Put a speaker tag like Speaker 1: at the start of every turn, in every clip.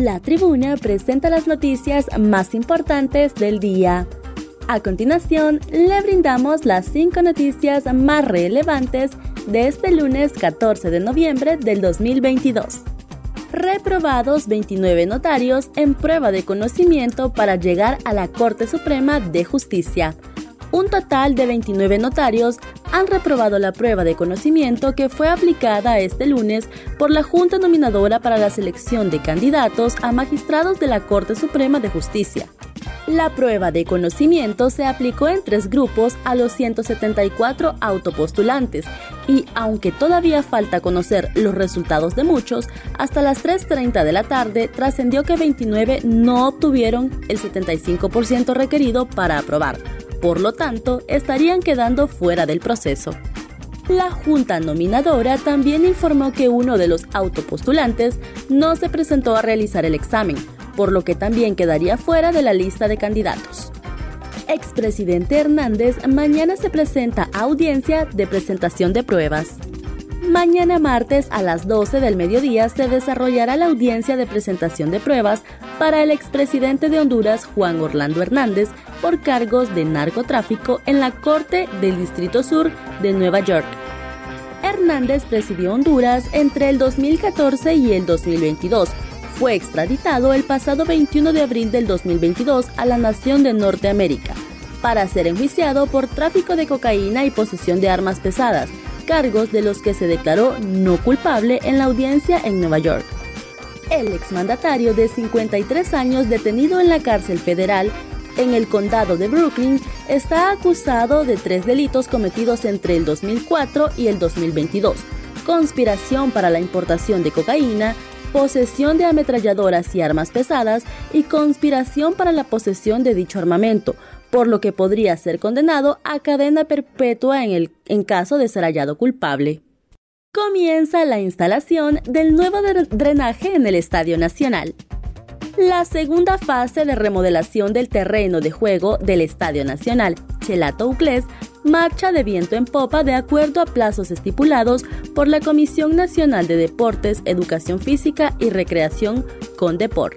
Speaker 1: La tribuna presenta las noticias más importantes del día. A continuación, le brindamos las cinco noticias más relevantes de este lunes 14 de noviembre del 2022. Reprobados 29 notarios en prueba de conocimiento para llegar a la Corte Suprema de Justicia. Un total de 29 notarios han reprobado la prueba de conocimiento que fue aplicada este lunes por la Junta Nominadora para la Selección de Candidatos a Magistrados de la Corte Suprema de Justicia. La prueba de conocimiento se aplicó en tres grupos a los 174 autopostulantes y, aunque todavía falta conocer los resultados de muchos, hasta las 3.30 de la tarde trascendió que 29 no obtuvieron el 75% requerido para aprobar por lo tanto, estarían quedando fuera del proceso. La Junta Nominadora también informó que uno de los autopostulantes no se presentó a realizar el examen, por lo que también quedaría fuera de la lista de candidatos. Expresidente Hernández mañana se presenta a audiencia de presentación de pruebas. Mañana martes a las 12 del mediodía se desarrollará la audiencia de presentación de pruebas para el expresidente de Honduras, Juan Orlando Hernández, por cargos de narcotráfico en la Corte del Distrito Sur de Nueva York. Hernández presidió Honduras entre el 2014 y el 2022. Fue extraditado el pasado 21 de abril del 2022 a la nación de Norteamérica para ser enjuiciado por tráfico de cocaína y posesión de armas pesadas cargos de los que se declaró no culpable en la audiencia en Nueva York. El exmandatario de 53 años detenido en la cárcel federal en el condado de Brooklyn está acusado de tres delitos cometidos entre el 2004 y el 2022. Conspiración para la importación de cocaína, posesión de ametralladoras y armas pesadas y conspiración para la posesión de dicho armamento, por lo que podría ser condenado a cadena perpetua en, el, en caso de ser hallado culpable. Comienza la instalación del nuevo drenaje en el Estadio Nacional. La segunda fase de remodelación del terreno de juego del Estadio Nacional, Chelato Uclés, marcha de viento en popa de acuerdo a plazos estipulados por la Comisión Nacional de Deportes, Educación Física y Recreación con Deport.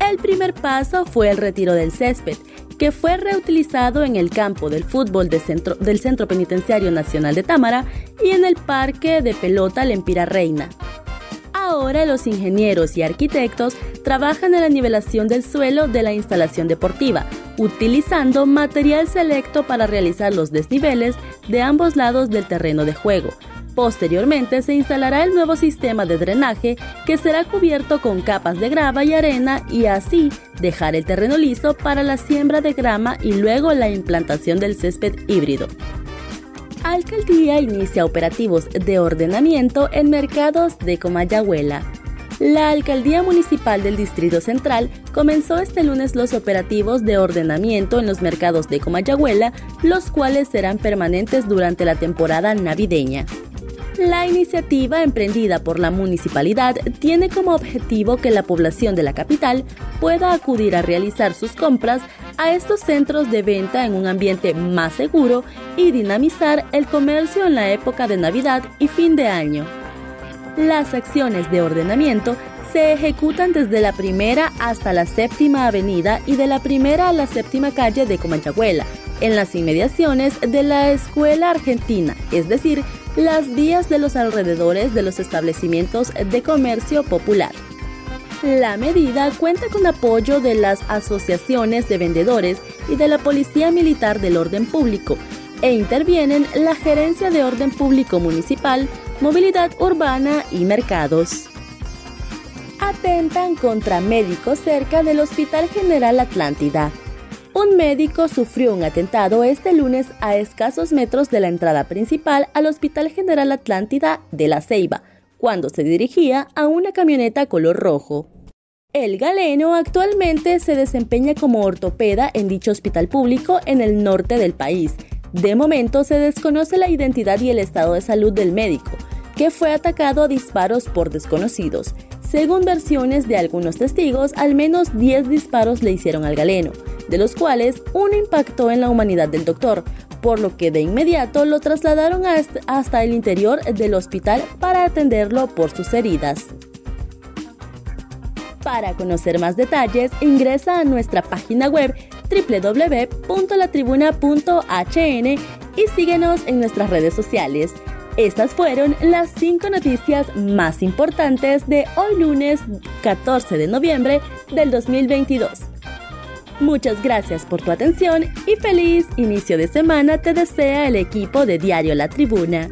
Speaker 1: El primer paso fue el retiro del césped, que fue reutilizado en el campo del fútbol centro, del Centro Penitenciario Nacional de Támara y en el Parque de Pelota Lempira Reina. Ahora los ingenieros y arquitectos trabajan en la nivelación del suelo de la instalación deportiva, utilizando material selecto para realizar los desniveles de ambos lados del terreno de juego, Posteriormente se instalará el nuevo sistema de drenaje que será cubierto con capas de grava y arena y así dejar el terreno liso para la siembra de grama y luego la implantación del césped híbrido. Alcaldía inicia operativos de ordenamiento en mercados de Comayagüela. La Alcaldía Municipal del Distrito Central comenzó este lunes los operativos de ordenamiento en los mercados de Comayagüela, los cuales serán permanentes durante la temporada navideña. La iniciativa emprendida por la municipalidad tiene como objetivo que la población de la capital pueda acudir a realizar sus compras a estos centros de venta en un ambiente más seguro y dinamizar el comercio en la época de Navidad y fin de año. Las acciones de ordenamiento se ejecutan desde la primera hasta la séptima avenida y de la primera a la séptima calle de Comanchahuela, en las inmediaciones de la Escuela Argentina, es decir, las vías de los alrededores de los establecimientos de comercio popular. La medida cuenta con apoyo de las asociaciones de vendedores y de la Policía Militar del Orden Público e intervienen la Gerencia de Orden Público Municipal, Movilidad Urbana y Mercados. Atentan contra médicos cerca del Hospital General Atlántida. Un médico sufrió un atentado este lunes a escasos metros de la entrada principal al Hospital General Atlántida de La Ceiba, cuando se dirigía a una camioneta color rojo. El galeno actualmente se desempeña como ortopeda en dicho hospital público en el norte del país. De momento se desconoce la identidad y el estado de salud del médico, que fue atacado a disparos por desconocidos. Según versiones de algunos testigos, al menos 10 disparos le hicieron al galeno de los cuales uno impactó en la humanidad del doctor, por lo que de inmediato lo trasladaron hasta el interior del hospital para atenderlo por sus heridas. Para conocer más detalles, ingresa a nuestra página web www.latribuna.hn y síguenos en nuestras redes sociales. Estas fueron las cinco noticias más importantes de hoy lunes 14 de noviembre del 2022. Muchas gracias por tu atención y feliz inicio de semana te desea el equipo de Diario La Tribuna.